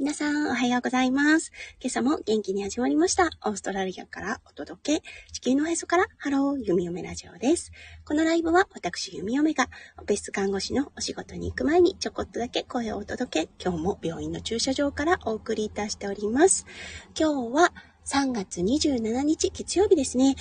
皆さん、おはようございます。今朝も元気に始まりました。オーストラリアからお届け、地球のへそからハロー、弓嫁ラジオです。このライブは私、弓嫁が、オペ室看護師のお仕事に行く前にちょこっとだけ声をお届け、今日も病院の駐車場からお送りいたしております。今日は3月27日月曜日ですね。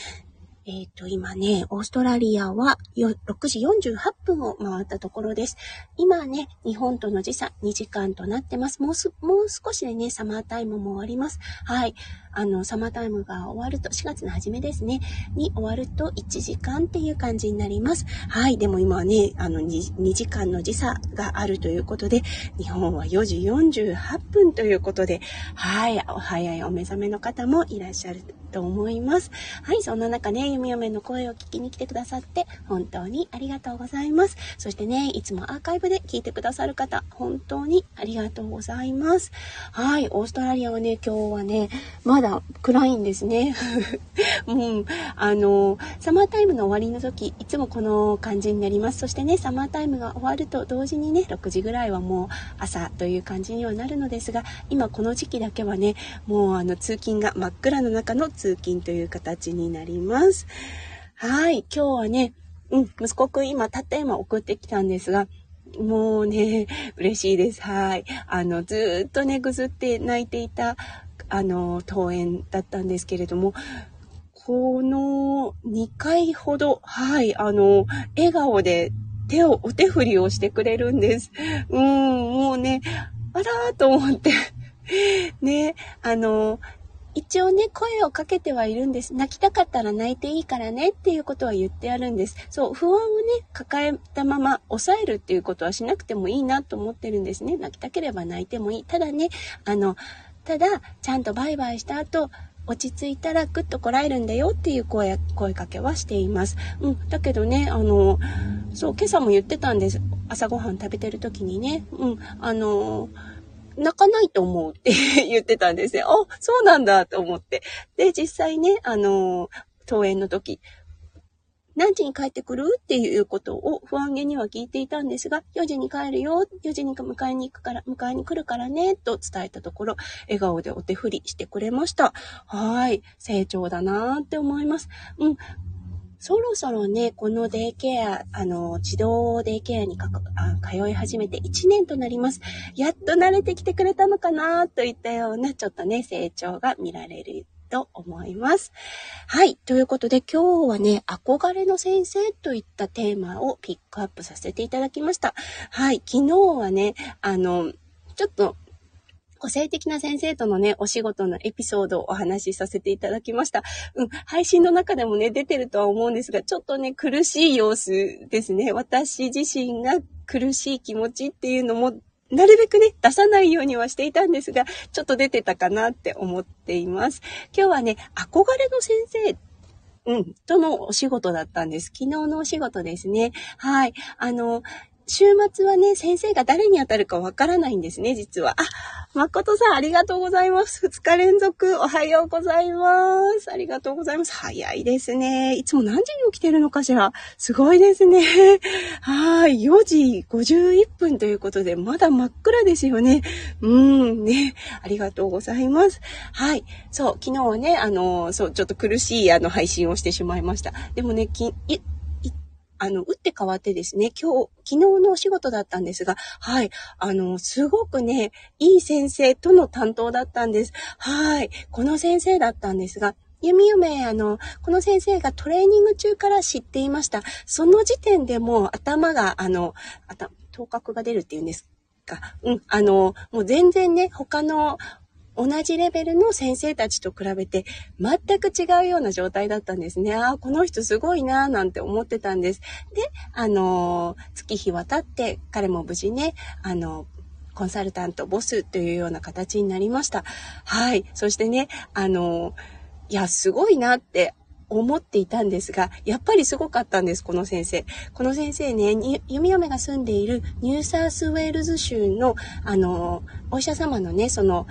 えっ、ー、と、今ね、オーストラリアは6時48分を回ったところです。今ね、日本との時差2時間となってます。もうす、もう少しでね、サマータイムも終わります。はい。あの、サマータイムが終わると、4月の初めですね、に終わると1時間っていう感じになります。はい。でも今はね、あの2、2時間の時差があるということで、日本は4時48分ということで、はい。お早いお目覚めの方もいらっしゃると思います。はい。そんな中ね、み嫁の声を聞きに来てくださって本当にありがとうございます。そしてね、いつもアーカイブで聞いてくださる方、本当にありがとうございます。はい、オーストラリアはね、今日はね、まだ暗いんですね。うん、あの、サマータイムの終わりの時、いつもこの感じになります。そしてね、サマータイムが終わると同時にね、6時ぐらいはもう朝という感じにはなるのですが、今この時期だけはね、もうあの通勤が真っ暗の中の通勤という形になります。はい、今日はね、うん、息子くん今、たった今送ってきたんですが、もうね、嬉しいです。はい。あの、ずっとね、ぐずって泣いていた、あの、登園だったんですけれども、この2回ほど、はい、あの、笑顔で手を、お手振りをしてくれるんです。うん、もうね、あらーと思って ね、あの、一応ね、声をかけてはいるんです。泣きたかったら泣いていいからねっていうことは言ってあるんです。そう、不安をね、抱えたまま抑えるっていうことはしなくてもいいなと思ってるんですね。泣きたければ泣いてもいい。ただね、あの、ただ、ちゃんとバイバイした後、落ち着いたらぐっとこらえるんだよっていう声、声かけはしています。うん。だけどね、あの、そう、今朝も言ってたんです。朝ごはん食べてる時にね。うん。あの、泣かないと思うって 言ってたんですよ。あ、そうなんだと思って。で、実際ね、あの、登園の時、何時に帰ってくる？っていうことを不安げには聞いていたんですが、4時に帰るよ、4時に迎えに行くから、迎えに来るからね、と伝えたところ、笑顔でお手振りしてくれました。はい。成長だなーって思います。うん。そろそろね、このデイケア、あの、児童デイケアにかかあ通い始めて1年となります。やっと慣れてきてくれたのかなといったような、ちょっとね、成長が見られると思います。はい。ということで今日はね、憧れの先生といったテーマをピックアップさせていただきました。はい。昨日はね、あの、ちょっと個性的な先生とのね、お仕事のエピソードをお話しさせていただきました。うん、配信の中でもね、出てるとは思うんですが、ちょっとね、苦しい様子ですね。私自身が苦しい気持ちっていうのも、なるべくね、出さないようにはしていたんですが、ちょっと出てたかなって思っています。今日はね、憧れの先生うん、とのお仕事だったんです。昨日のお仕事ですね。はい。あの、週末はね、先生が誰に当たるかわからないんですね、実は。あ、誠さん、ありがとうございます。二日連続、おはようございます。ありがとうございます。早いですね。いつも何時に起きてるのかしら？すごいですね。はい。4時51分ということで、まだ真っ暗ですよね。うんね。ありがとうございます。はい。そう、昨日はね、あの、そう、ちょっと苦しいあの配信をしてしまいました。でもね、き、あの、打って変わってですね、今日、昨日のお仕事だったんですが、はい、あの、すごくね、いい先生との担当だったんです。はい、この先生だったんですが、弓嫁、あの、この先生がトレーニング中から知っていました。その時点でもう頭が、あの、頭、頭角が出るっていうんですか。うん、あの、もう全然ね、他の同じレベルの先生たちと比べて全く違うような状態だったんですね。ああ、この人すごいなーなんて思ってたんです。で、あのー、月日は経って彼も無事ね、あのー、コンサルタント、ボスというような形になりました。はい。そしてね、あの、いや、すごいなって思っていたんですが、やっぱりすごかったんです、この先生。この先生ね、弓嫁が住んでいるニューサースウェールズ州の、あの、お医者様のね、その、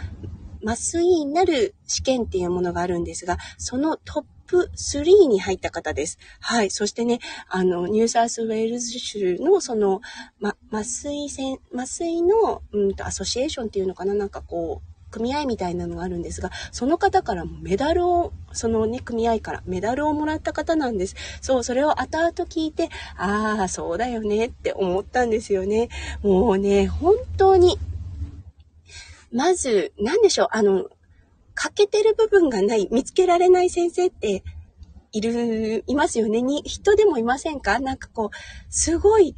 麻酔になる試験っていうものがあるんですが、そのトップ3に入った方です。はい。そしてね、あの、ニューサースウェールズ州のその、ま、麻酔線、麻酔の、うんと、アソシエーションっていうのかな？なんかこう、組合みたいなのがあるんですが、その方からもメダルを、そのね、組合からメダルをもらった方なんです。そう、それを後々聞いて、ああ、そうだよねって思ったんですよね。もうね、本当に、まず、なんでしょう、あの、欠けてる部分がない、見つけられない先生っている、いますよね。に、人でもいませんか？なんかこう、すごい、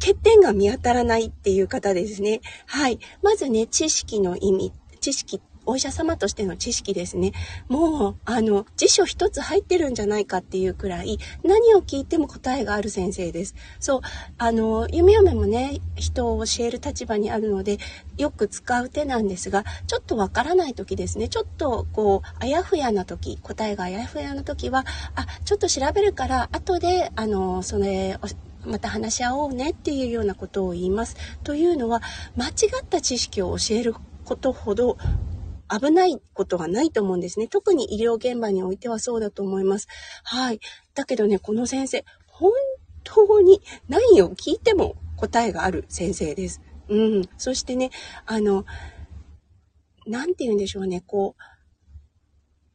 欠点が見当たらないっていう方ですね。はい。まずね、知識の意味知識、お医者様としての知識ですね。もう、あの、辞書一つ入ってるんじゃないかっていうくらい、何を聞いても答えがある先生です。そう、あの、弓嫁もね、人を教える立場にあるので、よく使う手なんですが、ちょっとわからない時ですね。ちょっと、こう、あやふやな時、答えがあやふやな時は、あ、ちょっと調べるから、後で、あの、それ、また話し合おうねっていうようなことを言います。というのは、間違った知識を教えることほど危ないことはないと思うんですね。特に医療現場においてはそうだと思います。はい。だけどね、この先生、本当に何を聞いても答えがある先生です。うん。そしてね、あの、なんて言うんでしょうね、こう、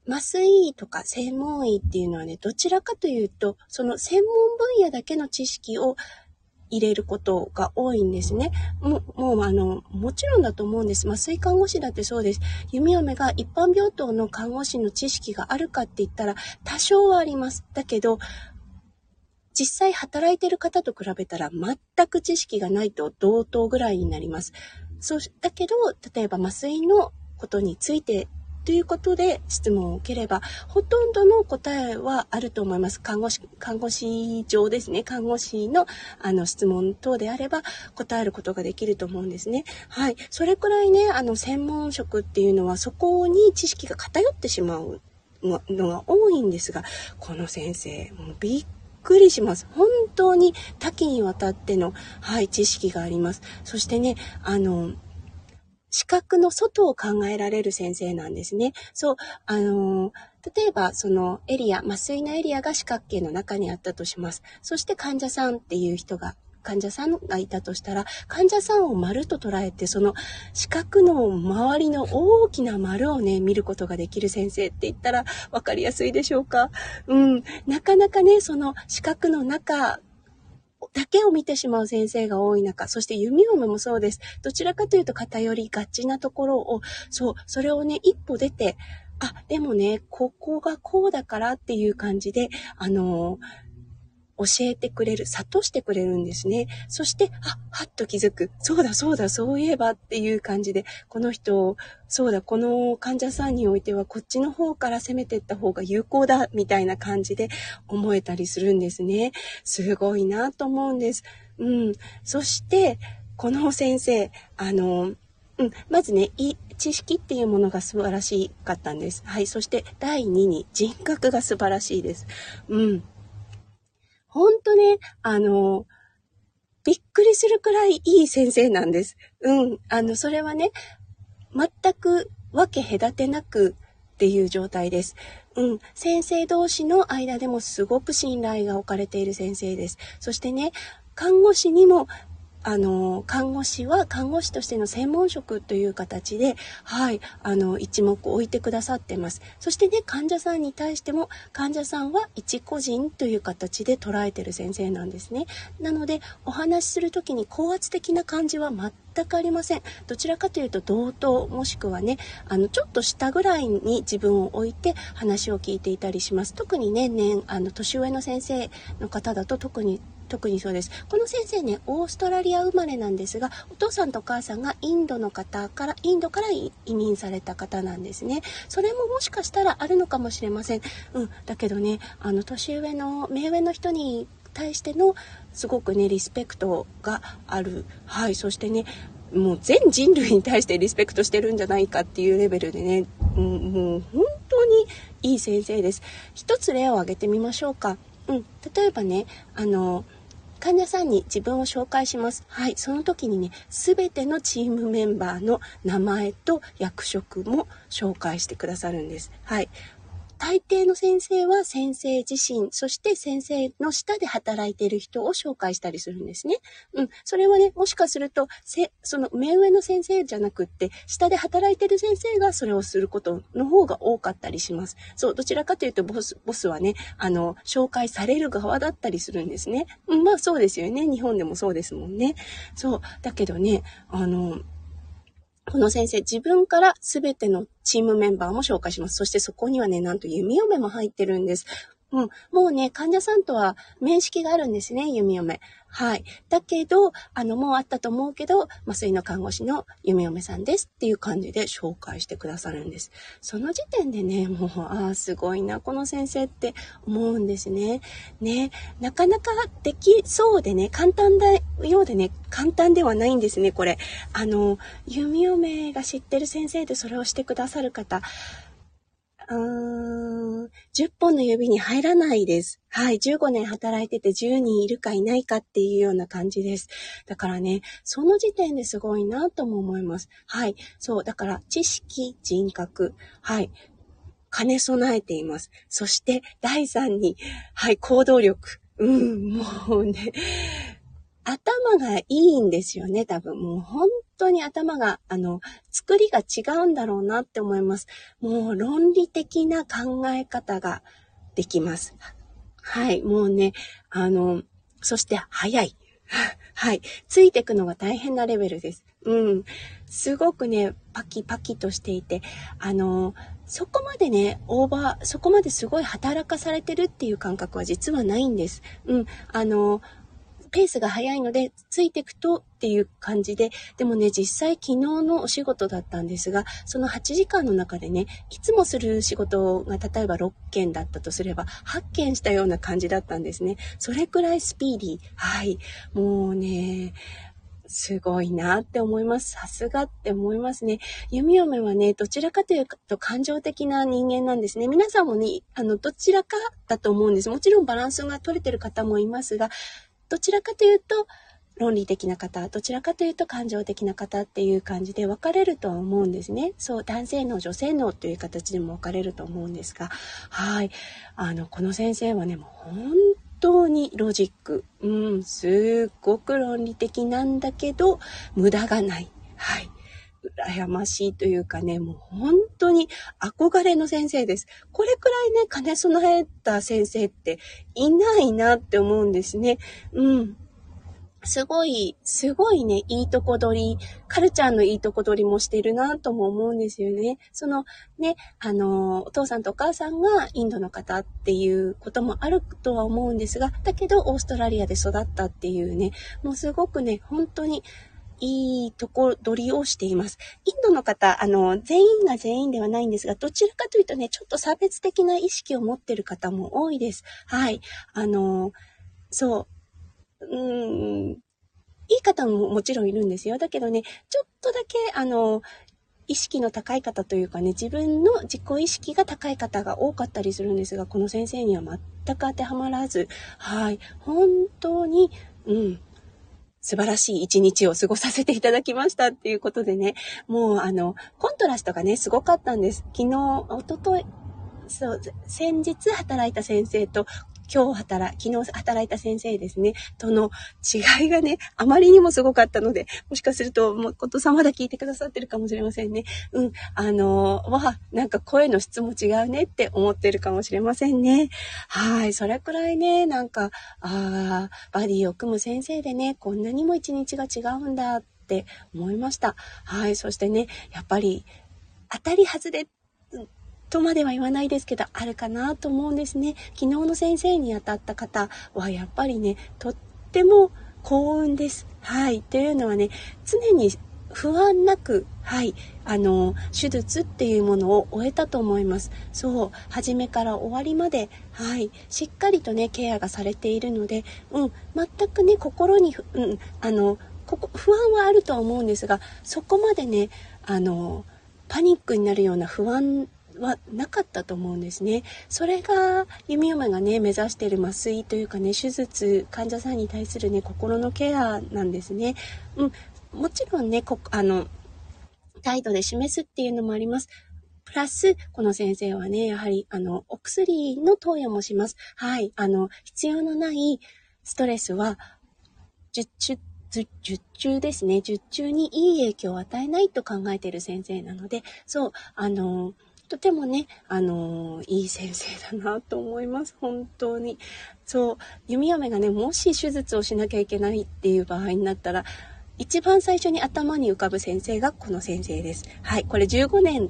麻酔医とか専門医っていうのはね、どちらかというと、その専門分野だけの知識を入れることが多いんですね。もう、もうあの、もちろんだと思うんです。麻酔看護師だってそうです。弓嫁が一般病棟の看護師の知識があるかって言ったら、多少はあります。だけど、実際働いてる方と比べたら全く知識がないと同等ぐらいになります。そう、だけど、例えば麻酔のことについてということで質問を受ければ、ほとんどの答えはあると思います。看護師、看護師上ですね。看護師のあの質問等であれば答えることができると思うんですね。はい。それくらいね、あの、専門職っていうのはそこに知識が偏ってしまうのが多いんですが、この先生、もうびっくりします。本当に多岐にわたっての、はい、知識があります。そしてね、あの、視覚の外を考えられる先生なんですね。そう、あの例えば、そのエリア、麻酔のエリアが四角形の中にあったとします。そして患者さんっていう人が患者さんがいたとしたら、患者さんを丸と捉えて、その四角の周りの大きな丸をね、見ることができる先生って言ったら分かりやすいでしょうか？うん。なかなかね、その四角の中だけを見てしまう先生が多い中、そして弓嫁もそうです。どちらかというと偏りがちなところを、そう、それをね、一歩出て、あ、でもね、ここがこうだからっていう感じで、あのー教えてくれる、諭してくれるんですね。そして、あ、はっと気づく。そうだ、そうだ、そういえばっていう感じで、この人、そうだ、この患者さんにおいてはこっちの方から攻めていった方が有効だ、みたいな感じで思えたりするんですね。すごいなと思うんです。うん。そして、この先生、あの、うん、まずね、い知識っていうものが素晴らしかったんです。はい。そして第2に人格が素晴らしいです。うん。ほんとね、あの、びっくりするくらいいい先生なんです。うん。あの、それはね、全く分け隔てなくっていう状態です。うん。先生同士の間でもすごく信頼が置かれている先生です。そしてね、看護師にもあの、看護師は看護師としての専門職という形で、はい、あの、一目置いてくださってます。そしてね、患者さんに対しても、患者さんは一個人という形で捉えてる先生なんですね。なので、お話しする時に高圧的な感じは全くありません。どちらかというと同等もしくはね、あの、ちょっと下ぐらいに自分を置いて話を聞いていたりします。特にね、年、あの、年上の先生の方だと特に特にそうです。この先生ね、オーストラリア生まれなんですが、お父さんとお母さんがインドの方から、インドから移民された方なんですね。それももしかしたらあるのかもしれません。うん。だけどね、あの、年上の、目上の人に対しての、すごくね、リスペクトがある。はい。そしてね、もう全人類に対してリスペクトしてるんじゃないかっていうレベルでね、うん、もう本当にいい先生です。一つ例を挙げてみましょうか。うん、例えばね、あの、患者さんに自分を紹介します。はい。その時にね、全てのチームメンバーの名前と役職も紹介してくださるんです。はい。大抵の先生は先生自身、そして先生の下で働いている人を紹介したりするんですね。うん。それはね、もしかすると、せ、その目上の先生じゃなくって、下で働いている先生がそれをすることの方が多かったりします。そう、どちらかというと、ボス、ボスはね、あの、紹介される側だったりするんですね。うん、まあそうですよね。日本でもそうですもんね。そう。だけどね、あの、この先生、自分からすべてのチームメンバーも紹介します。そしてそこにはね、なんと弓嫁も入ってるんです。うん。もうね、患者さんとは面識があるんですね、弓嫁。はい。だけど、あの、もうあったと思うけど、麻酔の看護師の弓嫁さんですっていう感じで紹介してくださるんです。その時点でね、もう、ああ、すごいな、この先生って思うんですね。ね、なかなかできそうでね、簡単だようでね、簡単ではないんですね、これ。あの、弓嫁が知ってる先生でそれをしてくださる方、うーん、10本の指に入らないです。はい、15年働いてて10人いるかいないかっていうような感じです。だからね、その時点ですごいなとも思います。はい、そう、だから知識、人格、はい、兼ね備えています。そして第3に、はい、行動力。うん、もうね、頭がいいんですよね、多分。もう本当に頭が、あの、作りが違うんだろうなって思います。もう論理的な考え方ができます。はい、もうね、あの、そして早い。はい。ついていくのが大変なレベルです。うん。すごくね、パキパキとしていて、あの、そこまでね、オーバー、そこまですごい働かされてるっていう感覚は実はないんです。うん。あの、ペースが早いので、ついていくとっていう感じで、でもね、実際昨日のお仕事だったんですが、その8時間の中でね、いつもする仕事が例えば6件だったとすれば、8件したような感じだったんですね。それくらいスピーディー。はい。もうね、すごいなって思います。さすがって思いますね。弓嫁はね、どちらかというと感情的な人間なんですね。皆さんもね、あの、どちらかだと思うんです。もちろんバランスが取れてる方もいますが、どちらかというと、論理的な方、どちらかというと感情的な方っていう感じで分かれるとは思うんですね。そう、男性の女性のという形でも分かれると思うんですが、はい。あの、この先生はね、もう本当にロジック。うん、すっごく論理的なんだけど、無駄がない。はい。羨ましいというかね、もう本当に憧れの先生です。これくらいね、兼ね備えた先生っていないなって思うんですね。うん。すごい、すごいね、いいとこ取り、カルチャーのいいとこ取りもしてるなとも思うんですよね。そのね、あの、お父さんとお母さんがインドの方っていうこともあるとは思うんですが、だけどオーストラリアで育ったっていうね、もうすごくね、本当にいいとこ取りをしています。インドの方、あの、全員が全員ではないんですが、どちらかというとね、ちょっと差別的な意識を持ってる方も多いです。はい。あの、そう、うん、いい方ももちろんいるんですよ。だけどね、ちょっとだけ、あの、意識の高い方というかね、自分の自己意識が高い方が多かったりするんですが、この先生には全く当てはまらず、はい、本当に、うん、素晴らしい一日を過ごさせていただきましたっていうことでね、もうあの、コントラストがね、すごかったんです。昨日、おととい、そう、先日働いた先生と今日働、昨日働いた先生ですね、との違いがね、あまりにもすごかったので、もしかすると、もう、ことさまだ聞いてくださってるかもしれませんね。うん、あのー、わ、なんか声の質も違うねって思ってるかもしれませんね。はい、それくらいね、なんか、あバディを組む先生でね、こんなにも一日が違うんだって思いました。はい、そしてね、やっぱり、当たり外れとまでは言わないですけど、あるかなと思うんですね。昨日の先生に当たった方はやっぱりね、とっても幸運です。はい。というのはね、常に不安なく、はい、あの、手術っていうものを終えたと思います。そう、初めから終わりまで、はい、しっかりとね、ケアがされているので、うん、全くね、心に、うん、あの、ここ、不安はあるとは思うんですが、そこまでね、あの、パニックになるような不安はなかったと思うんですね。それが弓嫁がね目指している麻酔というかね手術患者さんに対するね心のケアなんですね。うん、もちろんねこあの態度で示すっていうのもあります。プラス、この先生はね、やはり、あの、お薬の投与もします。はい。あの、必要のないストレスは、術中、術中ですね。術中にいい影響を与えないと考えている先生なので、そう、あの、とてもね、あのいい先生だなと思います。本当に。そう、弓嫁がね、もし手術をしなきゃいけないっていう場合になったら、一番最初に頭に浮かぶ先生がこの先生です。はい、これ15年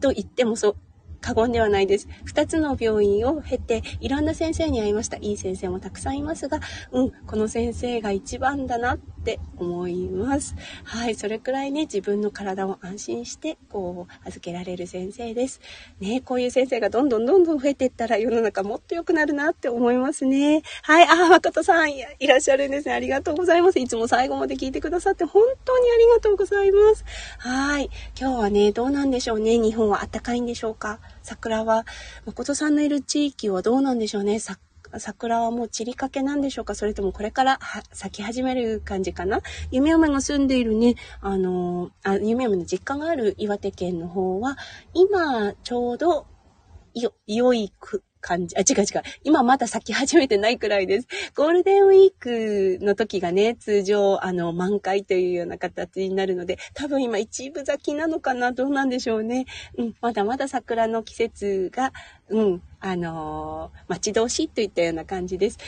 と言ってもそう、過言ではないです。二つの病院を経て、いろんな先生に会いました。いい先生もたくさんいますが、うん、この先生が一番だなってって思います。はい、それくらいね、自分の体を安心して、こう、預けられる先生です。ね、こういう先生がどんどんどんどん増えていったら世の中もっと良くなるなって思いますね。はい、あ、誠さんいらっしゃるんですね。ありがとうございます。いつも最後まで聞いてくださって本当にありがとうございます。はい、今日はね、どうなんでしょうね。日本は暖かいんでしょうか。桜は、誠さんのいる地域はどうなんでしょうね。桜はもう散りかけなんでしょうか？それともこれから咲き始める感じかな？夢嫁が住んでいるね、あのあ、夢嫁の実家がある岩手県の方は、今ちょうどよ、良いく感じ。あ、違う違う。今まだ咲き始めてないくらいです。ゴールデンウィークの時がね、通常、あの、満開というような形になるので、多分今一部咲きなのかな？どうなんでしょうね。うん、まだまだ桜の季節が、うん、あのー、待ち遠しいといったような感じです。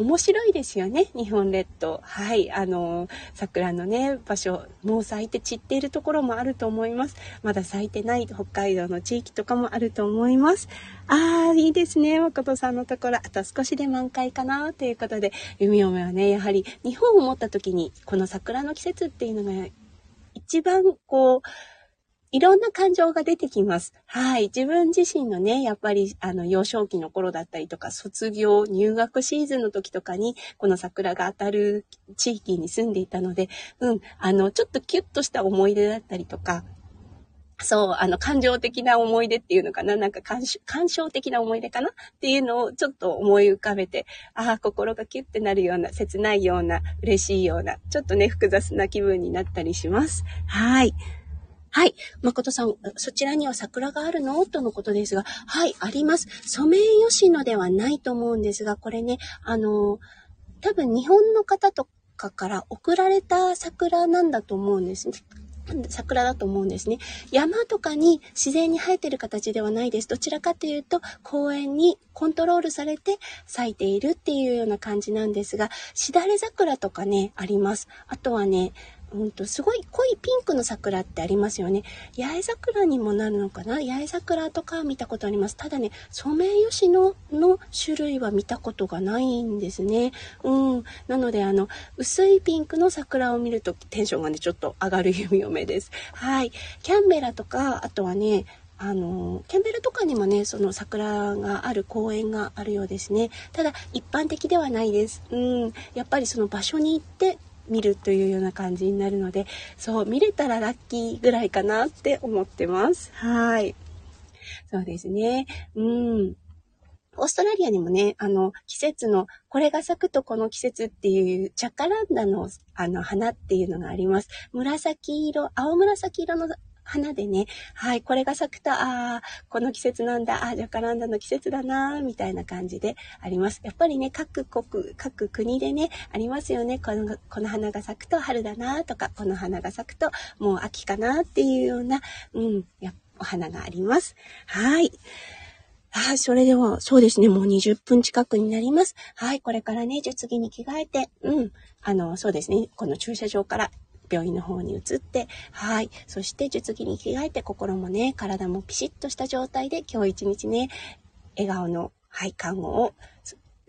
面白いですよね、日本列島。はい、あの、桜のね、場所、もう咲いて散っているところもあると思います。まだ咲いてない北海道の地域とかもあると思います。ああ、いいですね、誠さんのところ。あと少しで満開かな、ということで、弓嫁はね、やはり日本を持った時に、この桜の季節っていうのが、一番こう、いろんな感情が出てきます。はい。自分自身のね、やっぱり、あの、幼少期の頃だったりとか、卒業、入学シーズンの時とかに、この桜が当たる地域に住んでいたので、うん、あの、ちょっとキュッとした思い出だったりとか、そう、あの、感情的な思い出っていうのかな？なんか感感傷的な思い出かな？っていうのをちょっと思い浮かべて、ああ、心がキュッてなるような、切ないような、嬉しいような、ちょっとね、複雑な気分になったりします。はい。はい。誠さん、そちらには桜があるの？とのことですが、はい、あります。ソメイヨシノではないと思うんですが、これね、あの、多分日本の方とかから送られた桜なんだと思うんですね。桜だと思うんですね。山とかに自然に生えてる形ではないです。どちらかというと、公園にコントロールされて咲いているっていうような感じなんですが、しだれ桜とかね、あります。あとはね、うんと、すごい濃いピンクの桜ってありますよね。八重桜にもなるのかな？八重桜とか見たことあります。ただね、ソメイヨシノの種類は見たことがないんですね。うん。なので、あの、薄いピンクの桜を見るとテンションがね、ちょっと上がる弓嫁です。はい。キャンベラとか、あとはね、あの、キャンベルとかにもね、その桜がある公園があるようですね。ただ、一般的ではないです。うん。やっぱりその場所に行って見るというような感じになるので、そう、見れたらラッキーぐらいかなって思ってます。はい。そうですね。うん。オーストラリアにもね、あの、季節の、これが咲くとこの季節っていうチャカランダの、あの、花っていうのがあります。紫色、青紫色の花でね、はい、これが咲くと、ああ、この季節なんだ、ああ、ジャカランダの季節だな、みたいな感じであります。やっぱりね、各国、各国でね、ありますよね。この、この花が咲くと春だな、とか、この花が咲くともう秋かな、っていうような、うん、やお花があります。はい。はい、それでは、そうですね、もう20分近くになります。はい、これからね、術着に着替えて、うん、あの、そうですね、この駐車場から病院の方に移って、はい。そして術着に着替えて心もね、体もピシッとした状態で今日一日ね、笑顔の、はい、看護を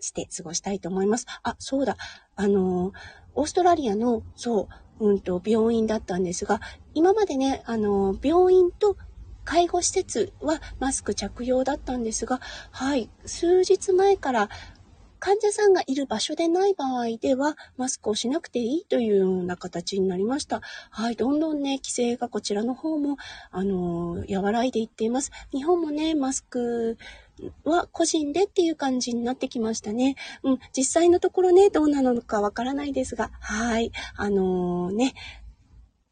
して過ごしたいと思います。あ、そうだ。あの、オーストラリアの、そう、うんと、病院だったんですが、今までね、あの、病院と介護施設はマスク着用だったんですが、はい、数日前から患者さんがいる場所でない場合では、マスクをしなくていいというような形になりました。はい、どんどんね、規制がこちらの方も、あのー、和らいでいっています。日本もね、マスク、は個人でっていう感じになってきましたね。うん、実際のところね、どうなのかわからないですが、はい、あのー、ね、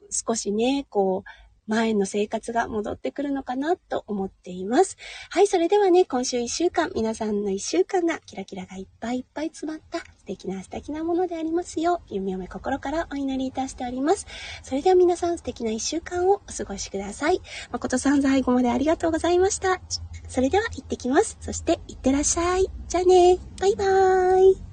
少しね、こう、前の生活が戻ってくるのかなと思っています。はい、それではね、今週1週間、皆さんの1週間がキラキラがいっぱいいっぱい詰まった素敵な素敵なものでありますよう、弓嫁心からお祈りいたしております。それでは皆さん素敵な1週間をお過ごしください。誠さん最後までありがとうございました。それでは行ってきます。そして行ってらっしゃい。じゃあね。バイバーイ。